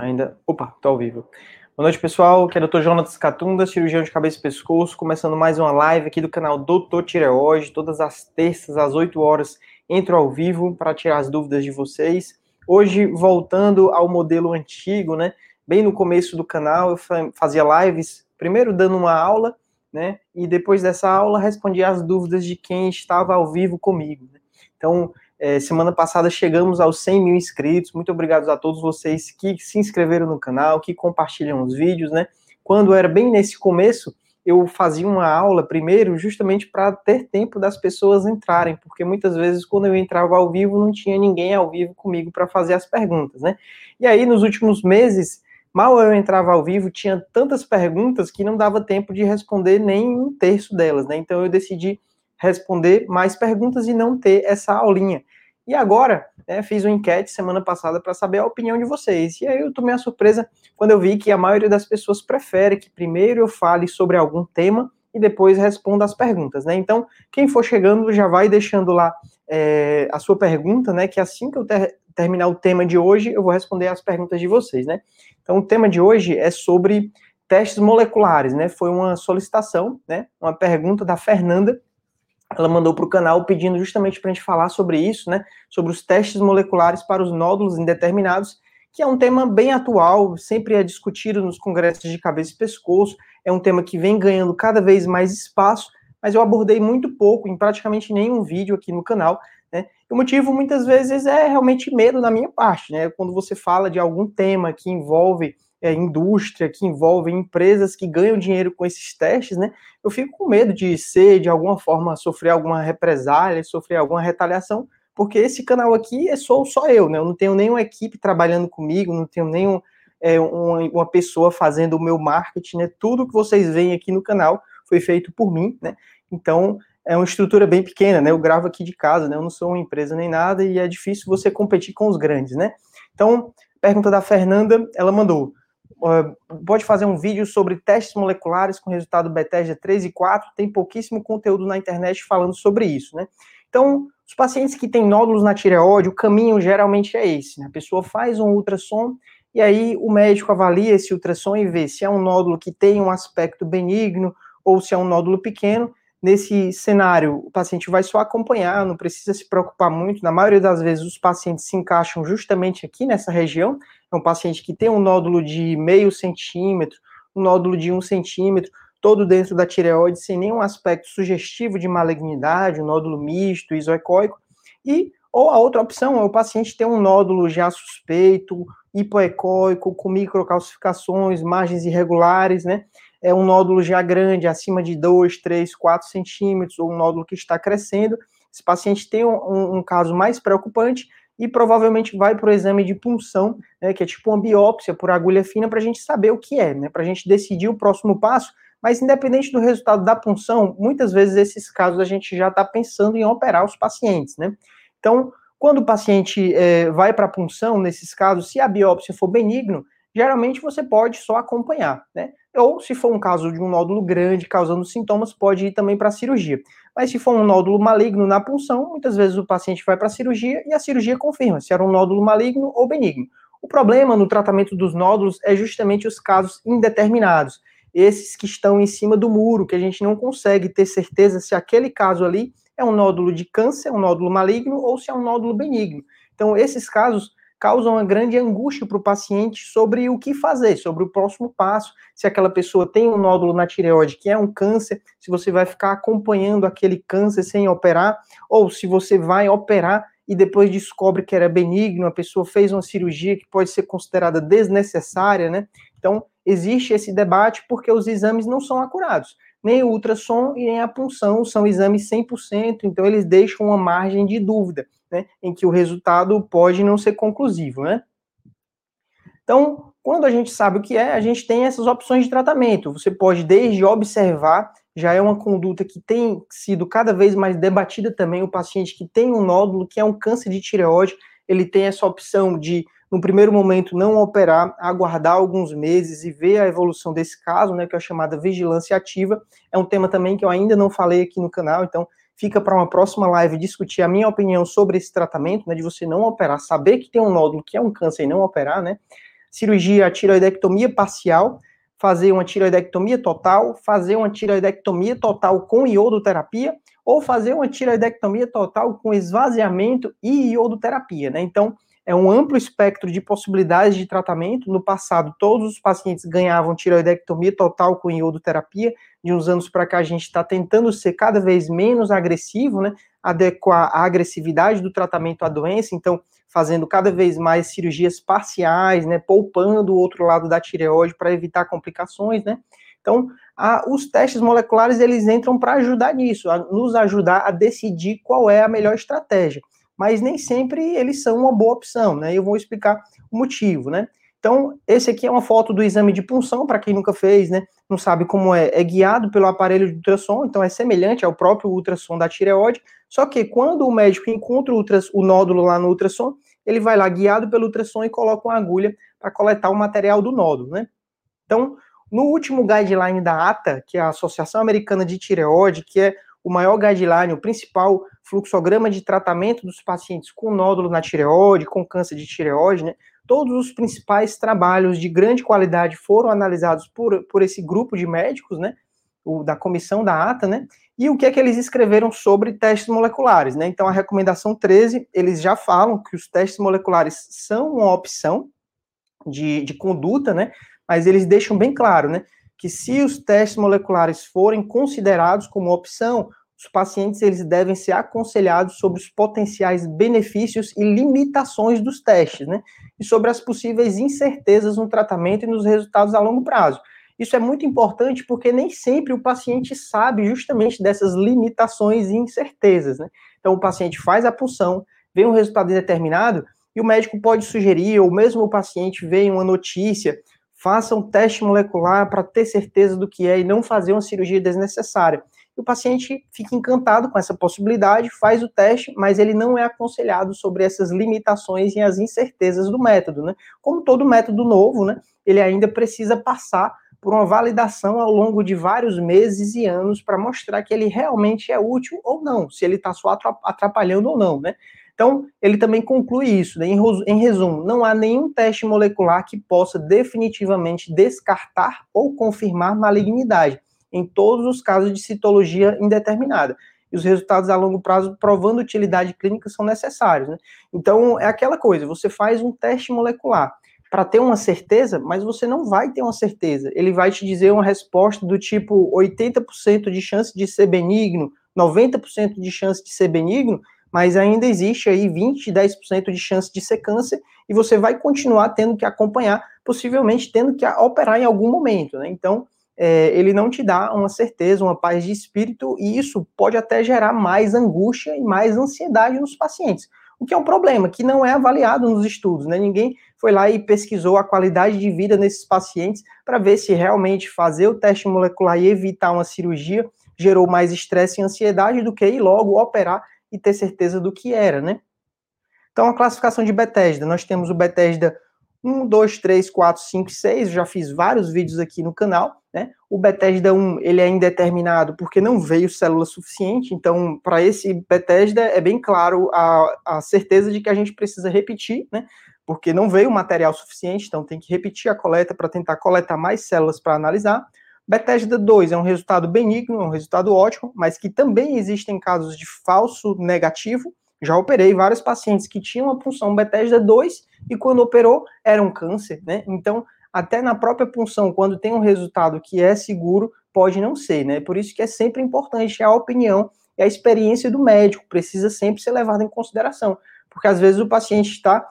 Ainda. Opa, tô ao vivo. Boa noite, pessoal. Aqui é o Dr. Jonas Catunda, cirurgião de cabeça e pescoço, começando mais uma live aqui do canal Doutor Tireoide. Todas as terças, às 8 horas, entro ao vivo para tirar as dúvidas de vocês. Hoje, voltando ao modelo antigo, né? Bem no começo do canal, eu fazia lives, primeiro dando uma aula, né? E depois dessa aula, respondia as dúvidas de quem estava ao vivo comigo. Né? Então, é, semana passada chegamos aos 100 mil inscritos. Muito obrigado a todos vocês que se inscreveram no canal, que compartilham os vídeos, né? Quando era bem nesse começo, eu fazia uma aula primeiro, justamente para ter tempo das pessoas entrarem, porque muitas vezes quando eu entrava ao vivo não tinha ninguém ao vivo comigo para fazer as perguntas, né? E aí nos últimos meses, mal eu entrava ao vivo, tinha tantas perguntas que não dava tempo de responder nem um terço delas, né? Então eu decidi responder mais perguntas e não ter essa aulinha. E agora, né, fiz uma enquete semana passada para saber a opinião de vocês. E aí eu tomei a surpresa quando eu vi que a maioria das pessoas prefere que primeiro eu fale sobre algum tema e depois responda as perguntas, né? Então, quem for chegando já vai deixando lá é, a sua pergunta, né? Que assim que eu ter, terminar o tema de hoje, eu vou responder as perguntas de vocês, né? Então, o tema de hoje é sobre testes moleculares, né? Foi uma solicitação, né? Uma pergunta da Fernanda ela mandou para o canal pedindo justamente para a gente falar sobre isso, né? Sobre os testes moleculares para os nódulos indeterminados, que é um tema bem atual, sempre é discutido nos congressos de cabeça e pescoço, é um tema que vem ganhando cada vez mais espaço, mas eu abordei muito pouco, em praticamente nenhum vídeo aqui no canal, né? o motivo muitas vezes é realmente medo da minha parte, né? Quando você fala de algum tema que envolve é, indústria, que envolve empresas que ganham dinheiro com esses testes, né? Eu fico com medo de ser, de alguma forma, sofrer alguma represália, sofrer alguma retaliação, porque esse canal aqui é só, só eu, né? Eu não tenho nenhuma equipe trabalhando comigo, não tenho nenhum é, uma, uma pessoa fazendo o meu marketing, né? Tudo que vocês veem aqui no canal foi feito por mim, né? Então, é uma estrutura bem pequena, né? Eu gravo aqui de casa, né? Eu não sou uma empresa nem nada e é difícil você competir com os grandes, né? Então, pergunta da Fernanda, ela mandou: pode fazer um vídeo sobre testes moleculares com resultado Bethesda 3 e 4, tem pouquíssimo conteúdo na internet falando sobre isso, né? Então, os pacientes que têm nódulos na tireoide, o caminho geralmente é esse, né? A pessoa faz um ultrassom e aí o médico avalia esse ultrassom e vê se é um nódulo que tem um aspecto benigno ou se é um nódulo pequeno. Nesse cenário, o paciente vai só acompanhar, não precisa se preocupar muito. Na maioria das vezes, os pacientes se encaixam justamente aqui nessa região, é um paciente que tem um nódulo de meio centímetro, um nódulo de um centímetro, todo dentro da tireoide, sem nenhum aspecto sugestivo de malignidade, um nódulo misto, isoecóico, e ou a outra opção é o paciente ter um nódulo já suspeito, hipoecóico, com microcalcificações, margens irregulares, né? É um nódulo já grande, acima de 2, 3, 4 centímetros, ou um nódulo que está crescendo. Esse paciente tem um, um, caso mais preocupante, e provavelmente vai para o exame de punção, né, que é tipo uma biópsia por agulha fina, para a gente saber o que é, né, para a gente decidir o próximo passo. Mas independente do resultado da punção, muitas vezes esses casos a gente já está pensando em operar os pacientes, né? Então, quando o paciente é, vai para a punção, nesses casos, se a biópsia for benigno, geralmente você pode só acompanhar, né? Ou se for um caso de um nódulo grande causando sintomas, pode ir também para a cirurgia. Mas se for um nódulo maligno na punção, muitas vezes o paciente vai para a cirurgia e a cirurgia confirma se era um nódulo maligno ou benigno. O problema no tratamento dos nódulos é justamente os casos indeterminados, esses que estão em cima do muro, que a gente não consegue ter certeza se aquele caso ali é um nódulo de câncer, um nódulo maligno ou se é um nódulo benigno. Então, esses casos causam uma grande angústia para o paciente sobre o que fazer, sobre o próximo passo, se aquela pessoa tem um nódulo na tireoide que é um câncer, se você vai ficar acompanhando aquele câncer sem operar, ou se você vai operar e depois descobre que era benigno, a pessoa fez uma cirurgia que pode ser considerada desnecessária, né? Então, existe esse debate porque os exames não são acurados. Nem o ultrassom e nem a punção são exames 100%, então eles deixam uma margem de dúvida né, em que o resultado pode não ser conclusivo, né? Então, quando a gente sabe o que é, a gente tem essas opções de tratamento. Você pode desde observar, já é uma conduta que tem sido cada vez mais debatida também, o paciente que tem um nódulo, que é um câncer de tireoide, ele tem essa opção de, no primeiro momento, não operar, aguardar alguns meses e ver a evolução desse caso, né, que é a chamada vigilância ativa. É um tema também que eu ainda não falei aqui no canal, então fica para uma próxima live discutir a minha opinião sobre esse tratamento, né, de você não operar, saber que tem um nódulo que é um câncer e não operar, né? cirurgia, tiroidectomia parcial, fazer uma tiroidectomia total, fazer uma tiroidectomia total com iodoterapia, ou fazer uma tiroidectomia total com esvaziamento e iodoterapia, né? Então, é um amplo espectro de possibilidades de tratamento. No passado, todos os pacientes ganhavam tiroidectomia total com iodoterapia. De uns anos para cá, a gente está tentando ser cada vez menos agressivo, né? Adequar a agressividade do tratamento à doença. Então, fazendo cada vez mais cirurgias parciais, né? Poupando o outro lado da tireoide para evitar complicações, né? Então, a, os testes moleculares eles entram para ajudar nisso, a nos ajudar a decidir qual é a melhor estratégia mas nem sempre eles são uma boa opção, né? Eu vou explicar o motivo, né? Então, esse aqui é uma foto do exame de punção, para quem nunca fez, né? Não sabe como é, é guiado pelo aparelho de ultrassom, então é semelhante ao próprio ultrassom da tireoide, só que quando o médico encontra o, o nódulo lá no ultrassom, ele vai lá guiado pelo ultrassom e coloca uma agulha para coletar o material do nódulo, né? Então, no último guideline da ATA, que é a Associação Americana de Tireoide, que é o maior guideline, o principal fluxograma de tratamento dos pacientes com nódulo na tireoide, com câncer de tireoide, né? Todos os principais trabalhos de grande qualidade foram analisados por, por esse grupo de médicos, né? O, da comissão da ATA, né? E o que é que eles escreveram sobre testes moleculares, né? Então, a recomendação 13, eles já falam que os testes moleculares são uma opção de, de conduta, né? Mas eles deixam bem claro, né? que se os testes moleculares forem considerados como opção, os pacientes eles devem ser aconselhados sobre os potenciais benefícios e limitações dos testes, né? E sobre as possíveis incertezas no tratamento e nos resultados a longo prazo. Isso é muito importante porque nem sempre o paciente sabe justamente dessas limitações e incertezas, né? Então o paciente faz a punção, vê um resultado indeterminado e o médico pode sugerir, ou mesmo o paciente vê uma notícia faça um teste molecular para ter certeza do que é e não fazer uma cirurgia desnecessária. O paciente fica encantado com essa possibilidade, faz o teste, mas ele não é aconselhado sobre essas limitações e as incertezas do método, né? Como todo método novo, né? Ele ainda precisa passar por uma validação ao longo de vários meses e anos para mostrar que ele realmente é útil ou não, se ele está só atrapalhando ou não, né? Então, ele também conclui isso, né? em resumo, não há nenhum teste molecular que possa definitivamente descartar ou confirmar malignidade, em todos os casos de citologia indeterminada. E os resultados a longo prazo provando utilidade clínica são necessários. Né? Então, é aquela coisa, você faz um teste molecular para ter uma certeza, mas você não vai ter uma certeza. Ele vai te dizer uma resposta do tipo 80% de chance de ser benigno, 90% de chance de ser benigno, mas ainda existe aí 20, 10% de chance de ser câncer e você vai continuar tendo que acompanhar, possivelmente tendo que operar em algum momento, né? Então, é, ele não te dá uma certeza, uma paz de espírito e isso pode até gerar mais angústia e mais ansiedade nos pacientes. O que é um problema, que não é avaliado nos estudos, né? Ninguém foi lá e pesquisou a qualidade de vida nesses pacientes para ver se realmente fazer o teste molecular e evitar uma cirurgia gerou mais estresse e ansiedade do que ir logo operar e ter certeza do que era, né? Então, a classificação de Bethesda, nós temos o Bethesda 1, 2, 3, 4, 5, 6, já fiz vários vídeos aqui no canal, né? O Bethesda 1, ele é indeterminado porque não veio célula suficiente, então, para esse Bethesda, é bem claro a, a certeza de que a gente precisa repetir, né? Porque não veio material suficiente, então tem que repetir a coleta para tentar coletar mais células para analisar. Bethesda 2 é um resultado benigno, é um resultado ótimo, mas que também existem casos de falso negativo. Já operei vários pacientes que tinham a punção Bethesda 2 e quando operou era um câncer, né? Então, até na própria punção, quando tem um resultado que é seguro, pode não ser, né? Por isso que é sempre importante a opinião e a experiência do médico, precisa sempre ser levada em consideração, porque às vezes o paciente está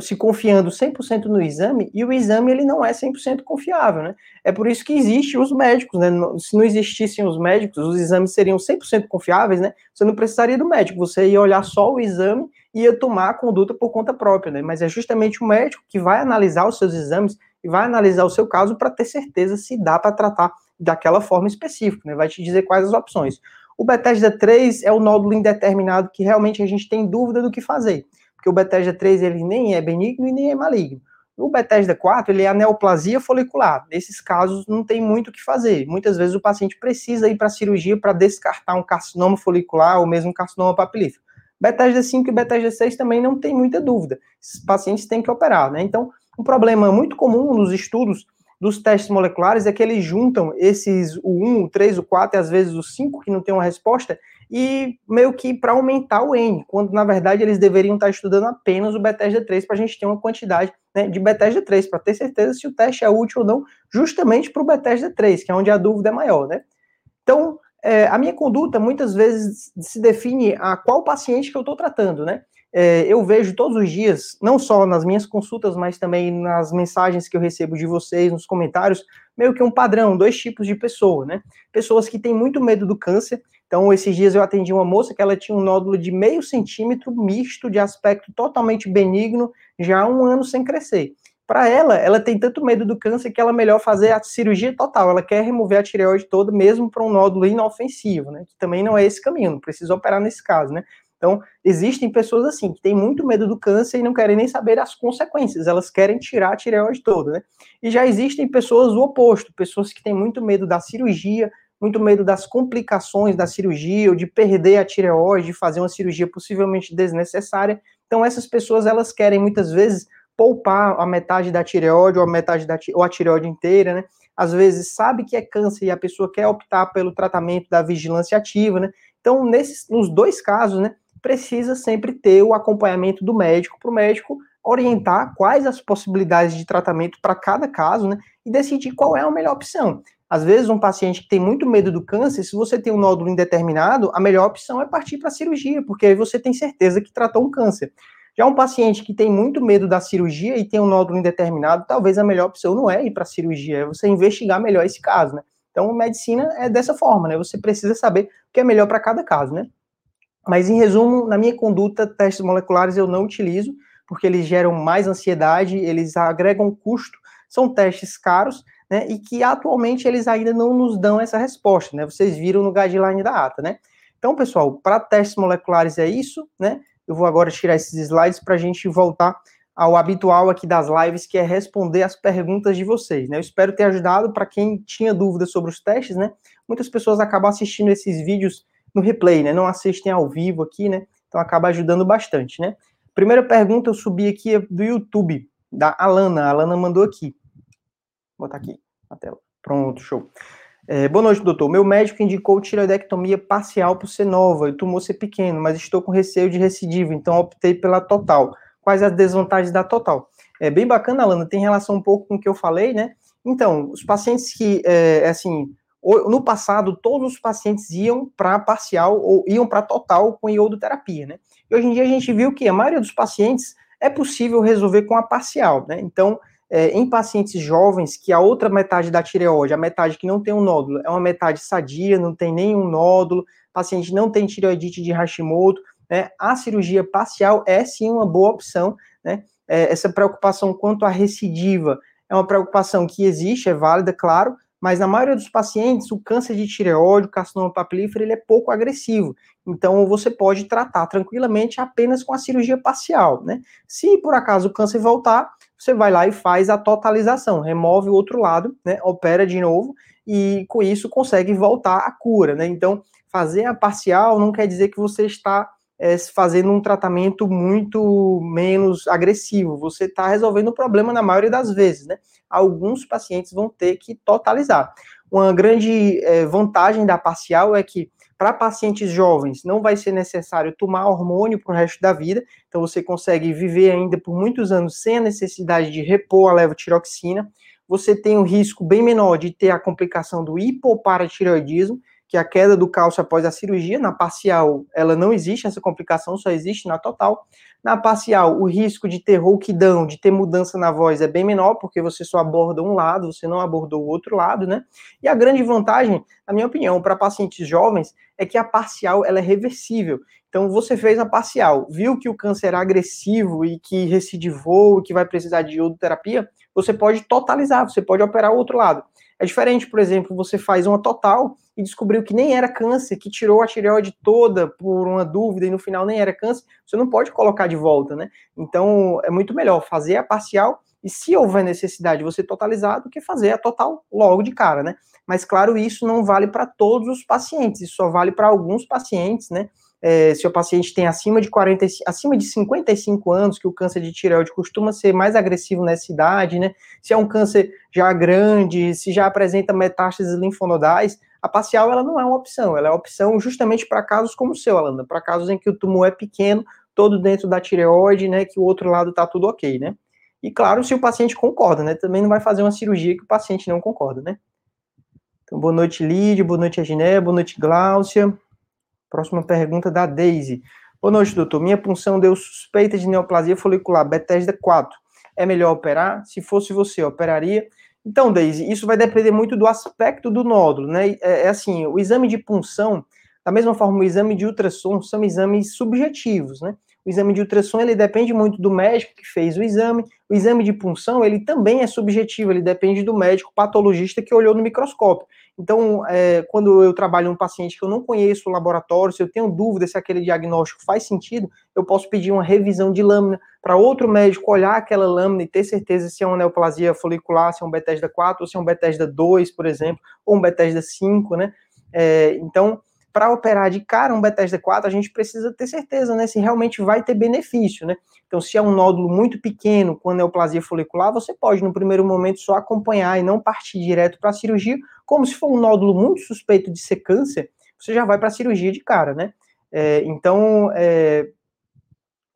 se confiando 100% no exame e o exame ele não é 100% confiável, né? É por isso que existem os médicos, né? Se não existissem os médicos, os exames seriam 100% confiáveis, né? Você não precisaria do médico, você ia olhar só o exame e ia tomar a conduta por conta própria, né? Mas é justamente o médico que vai analisar os seus exames e vai analisar o seu caso para ter certeza se dá para tratar daquela forma específica, né? Vai te dizer quais as opções. O Bethesda 3 é o nódulo indeterminado que realmente a gente tem dúvida do que fazer porque o Bethesda 3 ele nem é benigno e nem é maligno. O Bethesda 4, ele é a neoplasia folicular. Nesses casos, não tem muito o que fazer. Muitas vezes o paciente precisa ir para a cirurgia para descartar um carcinoma folicular ou mesmo um carcinoma papilífero. Bethesda 5 e Bethesda 6 também não tem muita dúvida. Esses pacientes têm que operar, né? Então, Um problema muito comum nos estudos dos testes moleculares é que eles juntam esses, o 1, o 3, o 4 e às vezes o 5 que não tem uma resposta, e meio que para aumentar o N, quando na verdade eles deveriam estar estudando apenas o Bethesda 3 para a gente ter uma quantidade né, de Bethesda 3, para ter certeza se o teste é útil ou não, justamente para o Bethesda 3, que é onde a dúvida é maior, né? Então, é, a minha conduta muitas vezes se define a qual paciente que eu estou tratando, né? É, eu vejo todos os dias, não só nas minhas consultas, mas também nas mensagens que eu recebo de vocês, nos comentários, meio que um padrão, dois tipos de pessoa, né? Pessoas que têm muito medo do câncer. Então, esses dias eu atendi uma moça que ela tinha um nódulo de meio centímetro misto, de aspecto totalmente benigno, já há um ano sem crescer. Para ela, ela tem tanto medo do câncer que ela é melhor fazer a cirurgia total. Ela quer remover a tireoide toda, mesmo para um nódulo inofensivo, né? Que também não é esse caminho, não precisa operar nesse caso, né? Então, existem pessoas assim, que têm muito medo do câncer e não querem nem saber as consequências, elas querem tirar a tireoide toda, né? E já existem pessoas o oposto, pessoas que têm muito medo da cirurgia, muito medo das complicações da cirurgia, ou de perder a tireoide, de fazer uma cirurgia possivelmente desnecessária. Então, essas pessoas, elas querem muitas vezes poupar a metade da tireoide, ou a metade da ou a tireoide inteira, né? Às vezes sabe que é câncer e a pessoa quer optar pelo tratamento da vigilância ativa, né? Então, nesses, nos dois casos, né, precisa sempre ter o acompanhamento do médico para o médico orientar quais as possibilidades de tratamento para cada caso, né? E decidir qual é a melhor opção. Às vezes, um paciente que tem muito medo do câncer, se você tem um nódulo indeterminado, a melhor opção é partir para a cirurgia, porque aí você tem certeza que tratou um câncer. Já um paciente que tem muito medo da cirurgia e tem um nódulo indeterminado, talvez a melhor opção não é ir para a cirurgia, é você investigar melhor esse caso, né? Então, medicina é dessa forma, né? Você precisa saber o que é melhor para cada caso, né? Mas, em resumo, na minha conduta, testes moleculares eu não utilizo, porque eles geram mais ansiedade, eles agregam custo, são testes caros, né, e que atualmente eles ainda não nos dão essa resposta, né, vocês viram no guideline da ata, né. Então, pessoal, para testes moleculares é isso, né, eu vou agora tirar esses slides para a gente voltar ao habitual aqui das lives, que é responder as perguntas de vocês, né, eu espero ter ajudado para quem tinha dúvidas sobre os testes, né, muitas pessoas acabam assistindo esses vídeos no replay, né? Não assistem ao vivo aqui, né? Então acaba ajudando bastante, né? Primeira pergunta eu subi aqui é do YouTube, da Alana. A Alana mandou aqui. Vou botar aqui na tela. Pronto, show. É, boa noite, doutor. Meu médico indicou tireoidectomia parcial por ser nova e o tumor ser pequeno, mas estou com receio de recidiva, então optei pela total. Quais as desvantagens da total? É bem bacana, Alana, tem relação um pouco com o que eu falei, né? Então, os pacientes que, é, assim, no passado, todos os pacientes iam para parcial ou iam para total com iodoterapia, né? E hoje em dia a gente viu que a maioria dos pacientes é possível resolver com a parcial, né? Então, é, em pacientes jovens, que a outra metade da tireoide, a metade que não tem um nódulo, é uma metade sadia, não tem nenhum nódulo, paciente não tem tireoidite de Hashimoto, né? A cirurgia parcial é sim uma boa opção, né? É, essa preocupação quanto à recidiva é uma preocupação que existe, é válida, claro, mas na maioria dos pacientes, o câncer de tireoide, o carcinoma papilífero, ele é pouco agressivo. Então, você pode tratar tranquilamente apenas com a cirurgia parcial, né? Se por acaso o câncer voltar, você vai lá e faz a totalização, remove o outro lado, né? Opera de novo e com isso consegue voltar à cura, né? Então, fazer a parcial não quer dizer que você está é, fazendo um tratamento muito menos agressivo. Você está resolvendo o problema na maioria das vezes, né? Alguns pacientes vão ter que totalizar. Uma grande é, vantagem da parcial é que para pacientes jovens não vai ser necessário tomar hormônio para o resto da vida, então você consegue viver ainda por muitos anos sem a necessidade de repor a levotiroxina. Você tem um risco bem menor de ter a complicação do hipoparatireoidismo, que a queda do cálcio após a cirurgia, na parcial, ela não existe, essa complicação só existe na total. Na parcial, o risco de ter rouquidão, de ter mudança na voz é bem menor, porque você só aborda um lado, você não abordou o outro lado, né? E a grande vantagem, na minha opinião, para pacientes jovens, é que a parcial, ela é reversível. Então, você fez a parcial, viu que o câncer é agressivo e que recidivou, que vai precisar de iodoterapia, você pode totalizar, você pode operar o outro lado. É diferente, por exemplo, você faz uma total e descobriu que nem era câncer, que tirou a tireoide toda por uma dúvida e no final nem era câncer, você não pode colocar de volta, né? Então é muito melhor fazer a parcial e se houver necessidade você totalizar do que fazer a total logo de cara, né? Mas claro, isso não vale para todos os pacientes, isso só vale para alguns pacientes, né? É, se o paciente tem acima de 40, acima de 55 anos, que o câncer de tireoide costuma ser mais agressivo nessa idade, né? Se é um câncer já grande, se já apresenta metástases linfonodais, a parcial ela não é uma opção, ela é opção justamente para casos como o seu, Alanda, para casos em que o tumor é pequeno, todo dentro da tireoide, né, que o outro lado está tudo ok, né? E claro, se o paciente concorda, né? Também não vai fazer uma cirurgia que o paciente não concorda, né? Então, boa noite, Lídia, boa noite, Aginé, boa noite, Gláucia. Próxima pergunta da Daisy. Boa noite, doutor. Minha punção deu suspeita de neoplasia folicular, Bethesda 4. É melhor operar? Se fosse você, operaria? Então, Daisy, isso vai depender muito do aspecto do nódulo, né? É, é assim, o exame de punção, da mesma forma, o exame de ultrassom são exames subjetivos, né? O exame de ultrassom, ele depende muito do médico que fez o exame. O exame de punção, ele também é subjetivo, ele depende do médico patologista que olhou no microscópio. Então, é, quando eu trabalho um paciente que eu não conheço o laboratório, se eu tenho dúvida se aquele diagnóstico faz sentido, eu posso pedir uma revisão de lâmina para outro médico olhar aquela lâmina e ter certeza se é uma neoplasia folicular, se é um Bethesda 4, ou se é um Bethesda 2, por exemplo, ou um Bethesda 5, né? É, então, para operar de cara um Bethesda 4, a gente precisa ter certeza, né, se realmente vai ter benefício, né? Então, se é um nódulo muito pequeno com neoplasia folicular, você pode, no primeiro momento, só acompanhar e não partir direto para a cirurgia, como se for um nódulo muito suspeito de ser câncer, você já vai para a cirurgia de cara, né? É, então, é,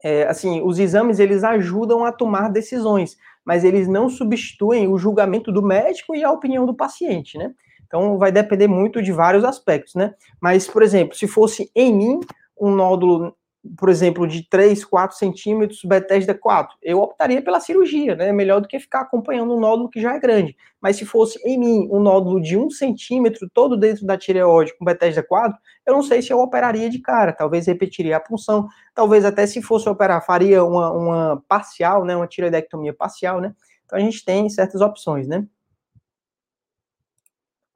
é, assim, os exames, eles ajudam a tomar decisões, mas eles não substituem o julgamento do médico e a opinião do paciente, né? Então vai depender muito de vários aspectos, né? Mas, por exemplo, se fosse em mim um nódulo, por exemplo, de 3, 4 centímetros, Bethesda 4, eu optaria pela cirurgia, né? Melhor do que ficar acompanhando um nódulo que já é grande. Mas se fosse em mim um nódulo de 1 centímetro, todo dentro da tireoide com Bethesda 4, eu não sei se eu operaria de cara, talvez repetiria a punção, talvez até se fosse operar, faria uma, uma parcial, né? Uma tireoidectomia parcial, né? Então a gente tem certas opções, né?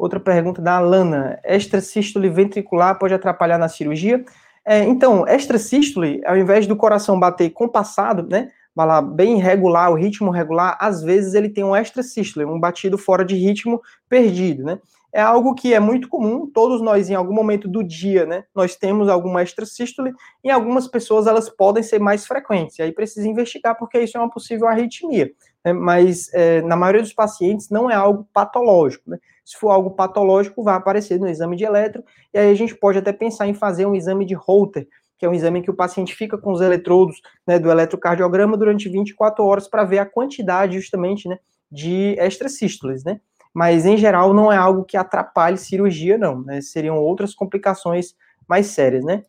Outra pergunta da Alana: extrasístole ventricular pode atrapalhar na cirurgia? É, então, extrasístole, ao invés do coração bater compassado, né, lá, bem regular, o ritmo regular, às vezes ele tem um extrasístole, um batido fora de ritmo perdido, né? É algo que é muito comum, todos nós em algum momento do dia, né, nós temos alguma extrasístole, em algumas pessoas elas podem ser mais frequentes, e aí precisa investigar porque isso é uma possível arritmia, né? mas é, na maioria dos pacientes não é algo patológico, né? Se for algo patológico, vai aparecer no exame de eletro, e aí a gente pode até pensar em fazer um exame de Holter, que é um exame que o paciente fica com os eletrodos né, do eletrocardiograma durante 24 horas para ver a quantidade justamente né, de extrasístoles, né? Mas em geral não é algo que atrapalhe cirurgia, não, né? Seriam outras complicações mais sérias, né?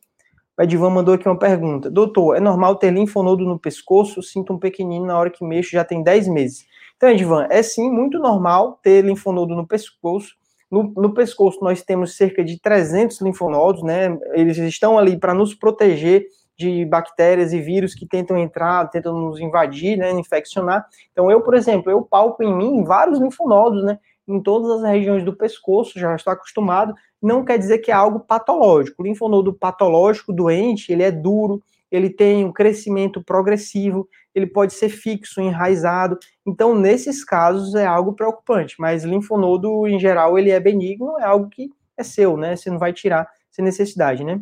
O Edivan mandou aqui uma pergunta. Doutor, é normal ter linfonodo no pescoço? Sinto um pequenino na hora que mexo, já tem 10 meses. Então, Edvan, é sim muito normal ter linfonodo no pescoço. No, no, pescoço nós temos cerca de 300 linfonodos, né? Eles estão ali para nos proteger de bactérias e vírus que tentam entrar, tentam nos invadir, né, infeccionar. Então eu, por exemplo, eu palpo em mim vários linfonodos, né, em todas as regiões do pescoço, já estou acostumado, não quer dizer que é algo patológico. O linfonodo patológico doente, ele é duro, ele tem um crescimento progressivo, ele pode ser fixo, enraizado. Então, nesses casos, é algo preocupante. Mas linfonodo, em geral, ele é benigno, é algo que é seu, né? Você não vai tirar sem necessidade, né?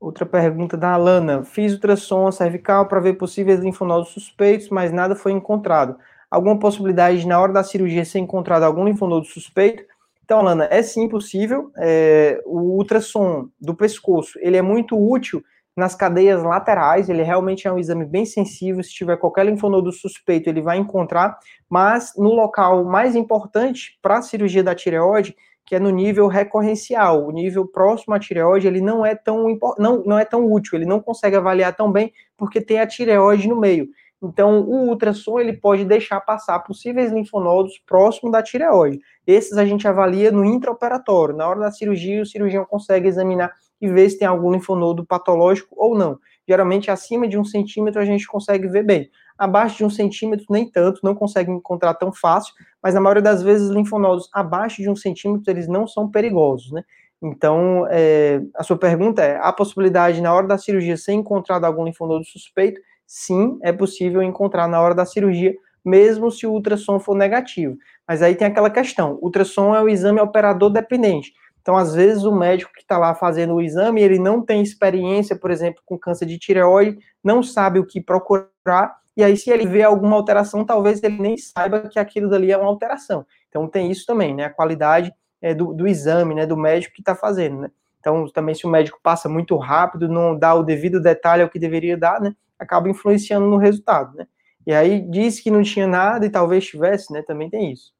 Outra pergunta da Alana. Fiz ultrassom cervical para ver possíveis linfonodos suspeitos, mas nada foi encontrado. Alguma possibilidade de, na hora da cirurgia, ser encontrado algum linfonodo suspeito? Então, Alana, é sim possível. É, o ultrassom do pescoço, ele é muito útil nas cadeias laterais, ele realmente é um exame bem sensível, se tiver qualquer linfonodo suspeito, ele vai encontrar, mas no local mais importante para a cirurgia da tireoide, que é no nível recorrencial, o nível próximo à tireoide, ele não é tão não, não é tão útil, ele não consegue avaliar tão bem porque tem a tireoide no meio. Então, o ultrassom ele pode deixar passar possíveis linfonodos próximo da tireoide. Esses a gente avalia no intraoperatório. Na hora da cirurgia, o cirurgião consegue examinar e ver se tem algum linfonodo patológico ou não. Geralmente, acima de um centímetro, a gente consegue ver bem. Abaixo de um centímetro, nem tanto, não consegue encontrar tão fácil, mas na maioria das vezes, linfonodos abaixo de um centímetro, eles não são perigosos, né? Então, é, a sua pergunta é: a possibilidade, na hora da cirurgia, ser encontrado algum linfonodo suspeito? Sim, é possível encontrar na hora da cirurgia, mesmo se o ultrassom for negativo. Mas aí tem aquela questão: ultrassom é o exame operador dependente. Então, às vezes, o médico que está lá fazendo o exame, ele não tem experiência, por exemplo, com câncer de tireoide, não sabe o que procurar, e aí, se ele vê alguma alteração, talvez ele nem saiba que aquilo dali é uma alteração. Então, tem isso também, né? A qualidade é, do, do, exame, né? Do médico que está fazendo, né? Então, também, se o médico passa muito rápido, não dá o devido detalhe ao que deveria dar, né? Acaba influenciando no resultado, né? E aí, disse que não tinha nada e talvez tivesse, né? Também tem isso.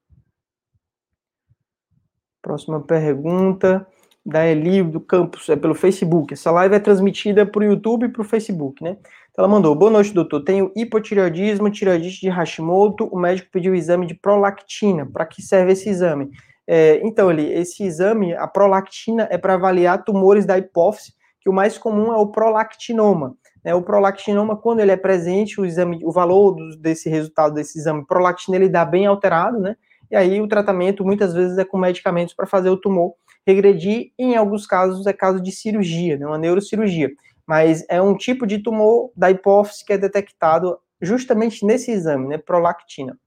Próxima pergunta da Eli do Campus, é pelo Facebook. Essa live é transmitida para o YouTube e para o Facebook, né? Então ela mandou: Boa noite, doutor. Tenho hipotireoidismo, tireoidite de Hashimoto. O médico pediu o exame de prolactina. Para que serve esse exame? É, então, Eli, esse exame, a prolactina, é para avaliar tumores da hipófise, que o mais comum é o prolactinoma. Né? O prolactinoma, quando ele é presente, o exame, o valor desse resultado desse exame prolactina, ele dá bem alterado, né? E aí o tratamento muitas vezes é com medicamentos para fazer o tumor regredir, em alguns casos é caso de cirurgia, né, uma neurocirurgia. Mas é um tipo de tumor da hipófise que é detectado justamente nesse exame, né, prolactina.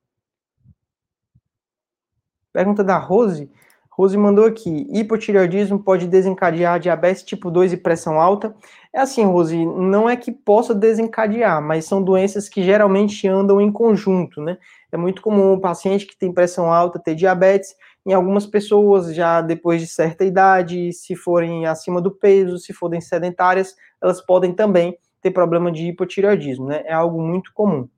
Pergunta da Rose. Rose mandou aqui: hipotireoidismo pode desencadear diabetes tipo 2 e pressão alta? É assim, Rose, não é que possa desencadear, mas são doenças que geralmente andam em conjunto, né? É muito comum o paciente que tem pressão alta ter diabetes. Em algumas pessoas, já depois de certa idade, se forem acima do peso, se forem sedentárias, elas podem também ter problema de hipotireoidismo, né? É algo muito comum.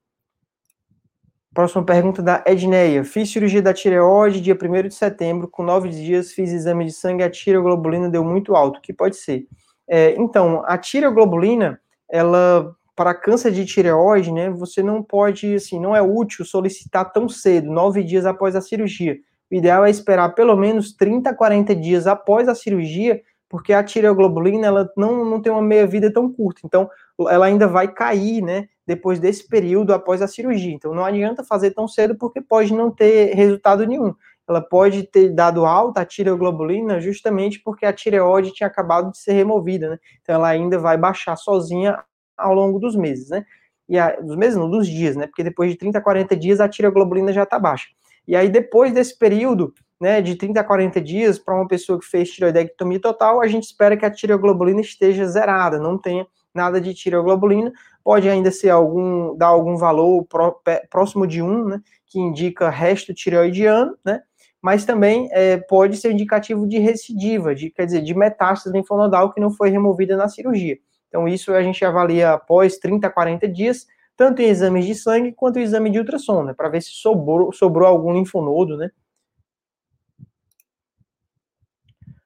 Próxima pergunta da Edneia. Fiz cirurgia da tireoide dia 1 de setembro, com nove dias, fiz exame de sangue, a tireoglobulina deu muito alto. O que pode ser? É, então, a tireoglobulina, ela para câncer de tireoide, né, você não pode, assim, não é útil solicitar tão cedo, nove dias após a cirurgia. O ideal é esperar pelo menos 30 a 40 dias após a cirurgia, porque a tireoglobulina, ela não, não tem uma meia-vida tão curta, então ela ainda vai cair, né, depois desse período após a cirurgia. Então não adianta fazer tão cedo, porque pode não ter resultado nenhum. Ela pode ter dado alta a tireoglobulina justamente porque a tireoide tinha acabado de ser removida, né? Então ela ainda vai baixar sozinha ao longo dos meses, né? E a, dos meses, não, dos dias, né? Porque depois de 30 a 40 dias a tireoglobulina já está baixa. E aí, depois desse período, né, de 30 a 40 dias, para uma pessoa que fez tireoidectomia total, a gente espera que a tireoglobulina esteja zerada, não tenha nada de tireoglobulina. Pode ainda ser algum, dar algum valor pró, próximo de 1, né, que indica resto tireoidiano, né? Mas também é, pode ser indicativo de recidiva, de, quer dizer, de metástase linfonodal que não foi removida na cirurgia. Então, isso a gente avalia após 30 a 40 dias, tanto em exames de sangue quanto em exame de ultrassom, né, para ver se sobrou, sobrou algum linfonodo, né.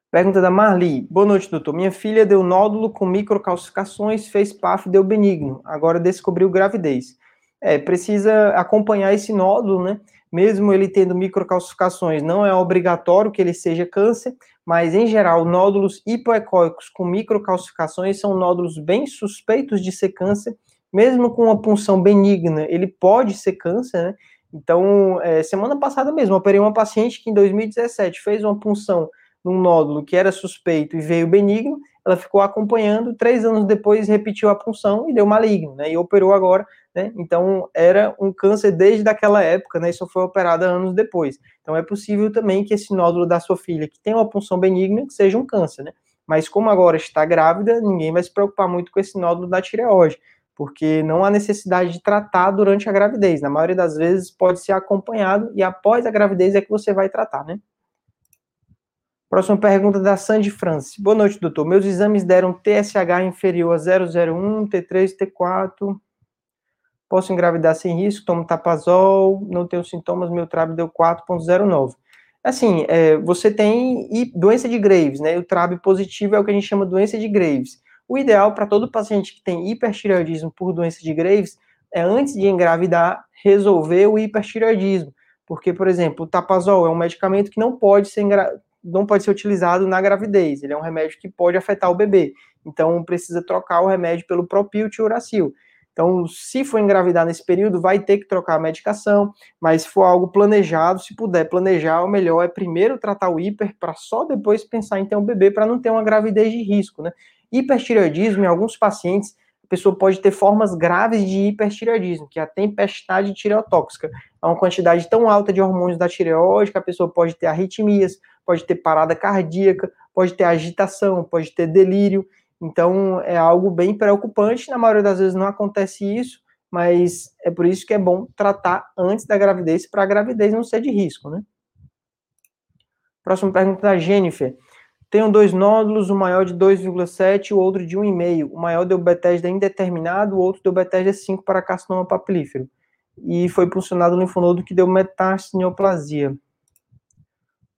Pergunta da Marli. Boa noite, doutor. Minha filha deu nódulo com microcalcificações, fez PAF, deu benigno. Agora descobriu gravidez. É, precisa acompanhar esse nódulo, né? Mesmo ele tendo microcalcificações, não é obrigatório que ele seja câncer, mas em geral, nódulos hipoecóicos com microcalcificações são nódulos bem suspeitos de ser câncer, mesmo com uma punção benigna, ele pode ser câncer, né? Então, é, semana passada mesmo, operei uma paciente que em 2017 fez uma punção num nódulo que era suspeito e veio benigno, ela ficou acompanhando, três anos depois repetiu a punção e deu maligno, né? E operou agora né? Então, era um câncer desde aquela época, né? E só foi operada anos depois. Então, é possível também que esse nódulo da sua filha, que tem uma punção benigna, seja um câncer, né? Mas como agora está grávida, ninguém vai se preocupar muito com esse nódulo da tireoide, porque não há necessidade de tratar durante a gravidez. Na maioria das vezes pode ser acompanhado e após a gravidez é que você vai tratar, né? Próxima pergunta da Sandy France. Boa noite, doutor. Meus exames deram TSH inferior a 001, T3, T4. Posso engravidar sem risco, tomo tapazol, não tenho sintomas, meu TRAB deu 4.09. Assim, é, você tem doença de Graves, né? O TRAB positivo é o que a gente chama doença de Graves. O ideal para todo paciente que tem hipertireoidismo por doença de Graves é, antes de engravidar, resolver o hipertireoidismo. Porque, por exemplo, o tapazol é um medicamento que não pode ser, não pode ser utilizado na gravidez. Ele é um remédio que pode afetar o bebê. Então, precisa trocar o remédio pelo propil tiuracil. Então, se for engravidar nesse período, vai ter que trocar a medicação, mas se for algo planejado, se puder planejar, o melhor é primeiro tratar o hiper, para só depois pensar em ter um bebê, para não ter uma gravidez de risco, né? Hipertireoidismo, em alguns pacientes, pessoa pode ter formas graves de hipertireoidismo, que é a tempestade tireotóxica. É uma quantidade tão alta de hormônios da tireoide que a pessoa pode ter arritmias, pode ter parada cardíaca, pode ter agitação, pode ter delírio. Então, é algo bem preocupante. Na maioria das vezes não acontece isso, mas é por isso que é bom tratar antes da gravidez, para a gravidez não ser de risco, né? Próxima pergunta da Jennifer. Tenho dois nódulos, o maior de 2,7 e o outro de 1,5. O maior deu Bethesda indeterminado, o outro deu Bethesda 5 para carcinoma papilífero. E foi puncionado no linfonodo que deu metástase neoplasia.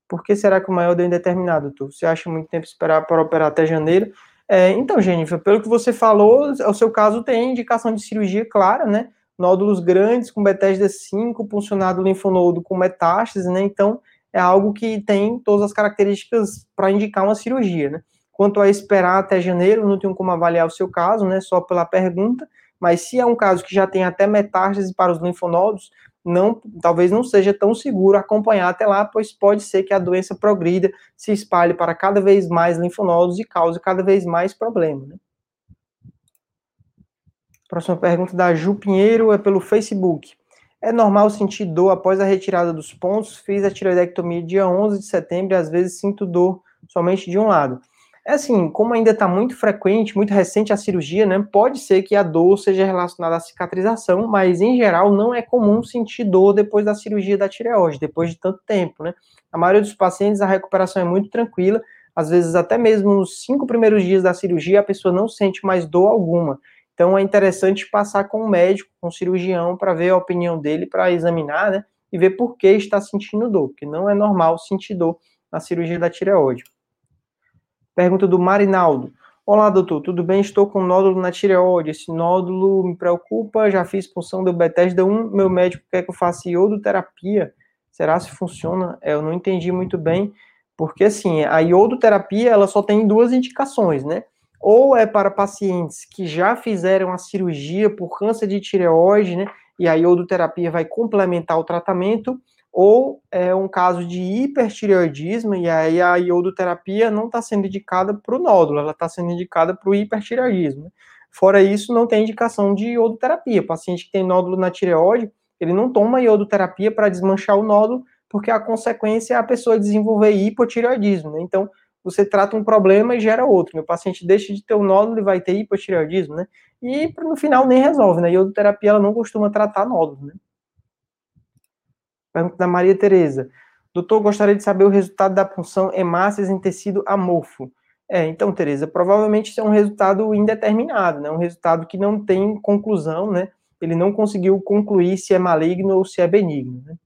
Por que será que o maior deu indeterminado, tu? Você acha muito tempo esperar para operar até janeiro? É, então, Jennifer, pelo que você falou, o seu caso tem indicação de cirurgia clara, né? Nódulos grandes com Bethesda 5, puncionado linfonodo com metástase, né? Então, é algo que tem todas as características para indicar uma cirurgia, né? Quanto a esperar até janeiro, não tenho como avaliar o seu caso, né? Só pela pergunta, mas se é um caso que já tem até metástase para os linfonodos, não, talvez não seja tão seguro acompanhar até lá, pois pode ser que a doença progrida, se espalhe para cada vez mais linfonodos e cause cada vez mais problema. Né? Próxima pergunta da Ju Pinheiro é pelo Facebook. É normal sentir dor após a retirada dos pontos. Fiz a tiroidectomia dia 11 de setembro e às vezes sinto dor somente de um lado. É assim, como ainda está muito frequente, muito recente a cirurgia, né? Pode ser que a dor seja relacionada à cicatrização, mas em geral não é comum sentir dor depois da cirurgia da tireoide, depois de tanto tempo, né? A maioria dos pacientes a recuperação é muito tranquila, às vezes até mesmo nos cinco primeiros dias da cirurgia a pessoa não sente mais dor alguma. Então é interessante passar com o médico, com o cirurgião, para ver a opinião dele, para examinar, né? E ver por que está sentindo dor, porque não é normal sentir dor na cirurgia da tireoide. Pergunta do Marinaldo. Olá, doutor, tudo bem? Estou com nódulo na tireoide. Esse nódulo me preocupa. Já fiz punção do Bethesda 1. Meu médico quer que eu faça iodoterapia. Será se funciona? É, eu não entendi muito bem, porque assim, a iodoterapia ela só tem duas indicações, né? ou é para pacientes que já fizeram a cirurgia por câncer de tireoide, né? E a iodoterapia vai complementar o tratamento, ou é um caso de hipertireoidismo, e aí a iodoterapia não está sendo indicada para o nódulo, ela está sendo indicada para o hipertireoidismo. Fora isso, não tem indicação de iodoterapia. O paciente que tem nódulo na tireoide, ele não toma iodoterapia para desmanchar o nódulo, porque a consequência é a pessoa desenvolver hipotireoidismo. Né? Então, você trata um problema e gera outro. Meu paciente deixa de ter o nódulo e vai ter hipotireoidismo, né? E no final nem resolve, né? Iodoterapia ela não costuma tratar nódulos, né? Pergunta da Maria Tereza. Doutor, gostaria de saber o resultado da punção hemácias em tecido amorfo. É, então, Tereza, provavelmente isso é um resultado indeterminado, né? Um resultado que não tem conclusão, né? Ele não conseguiu concluir se é maligno ou se é benigno, né?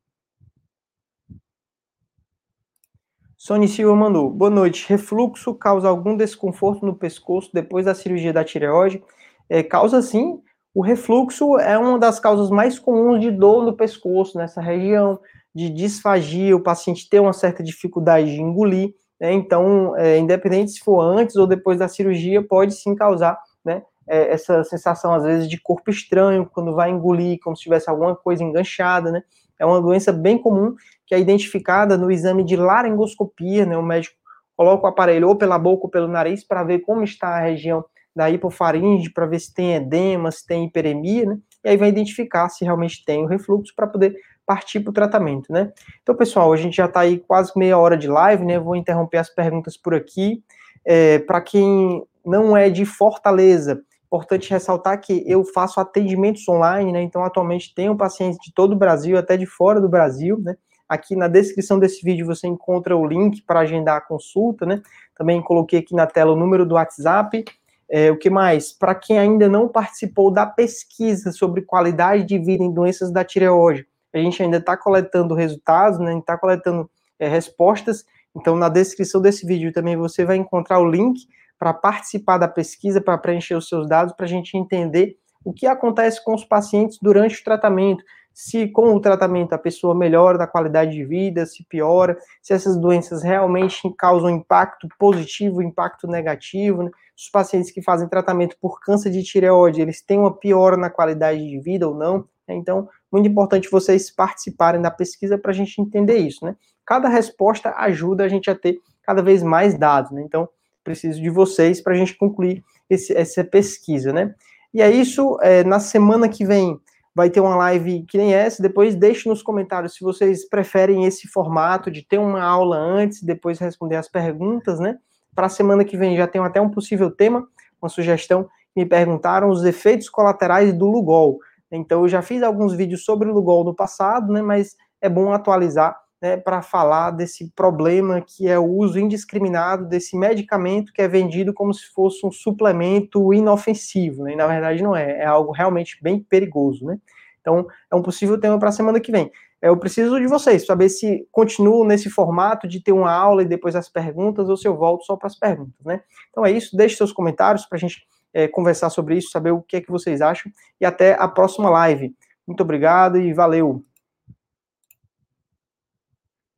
Sony Silva mandou. Boa noite. Refluxo causa algum desconforto no pescoço depois da cirurgia da tireoide? É, causa sim. O refluxo é uma das causas mais comuns de dor no pescoço, nessa região, de disfagia, o paciente tem uma certa dificuldade de engolir. Né? Então, é, independente se for antes ou depois da cirurgia, pode sim causar né, é, essa sensação, às vezes, de corpo estranho, quando vai engolir, como se tivesse alguma coisa enganchada, né? É uma doença bem comum que é identificada no exame de laringoscopia, né? O médico coloca o aparelho ou pela boca ou pelo nariz para ver como está a região da hipofaringe, para ver se tem edema, se tem hiperemia, né? E aí vai identificar se realmente tem o refluxo para poder partir para o tratamento, né? Então, pessoal, a gente já está aí quase meia hora de live, né? Vou interromper as perguntas por aqui. É, para quem não é de Fortaleza, Importante ressaltar que eu faço atendimentos online, né? Então, atualmente tenho pacientes de todo o Brasil, até de fora do Brasil, né? Aqui na descrição desse vídeo você encontra o link para agendar a consulta, né? Também coloquei aqui na tela o número do WhatsApp. É, o que mais? Para quem ainda não participou da pesquisa sobre qualidade de vida em doenças da tireoide, a gente ainda está coletando resultados, né? Está coletando é, respostas. Então, na descrição desse vídeo também você vai encontrar o link para participar da pesquisa, para preencher os seus dados, para a gente entender o que acontece com os pacientes durante o tratamento, se com o tratamento a pessoa melhora da qualidade de vida, se piora, se essas doenças realmente causam impacto positivo, impacto negativo, né? os pacientes que fazem tratamento por câncer de tireoide, eles têm uma piora na qualidade de vida ou não, né? então, muito importante vocês participarem da pesquisa para a gente entender isso, né? Cada resposta ajuda a gente a ter cada vez mais dados, né? Então, preciso de vocês para a gente concluir esse, essa pesquisa, né? E é isso, é, na semana que vem vai ter uma live que nem essa, depois deixe nos comentários se vocês preferem esse formato de ter uma aula antes e depois responder as perguntas, né? Para a semana que vem já tem até um possível tema, uma sugestão, me perguntaram os efeitos colaterais do Lugol. Então eu já fiz alguns vídeos sobre o Lugol no passado, né, mas é bom atualizar né, para falar desse problema que é o uso indiscriminado desse medicamento que é vendido como se fosse um suplemento inofensivo, né, e na verdade não é, é algo realmente bem perigoso, né. Então é um possível tema para a semana que vem. Eu preciso de vocês, saber se continuo nesse formato de ter uma aula e depois as perguntas, ou se eu volto só para as perguntas, né. Então é isso, deixe seus comentários para a gente é, conversar sobre isso, saber o que é que vocês acham, e até a próxima live. Muito obrigado e valeu!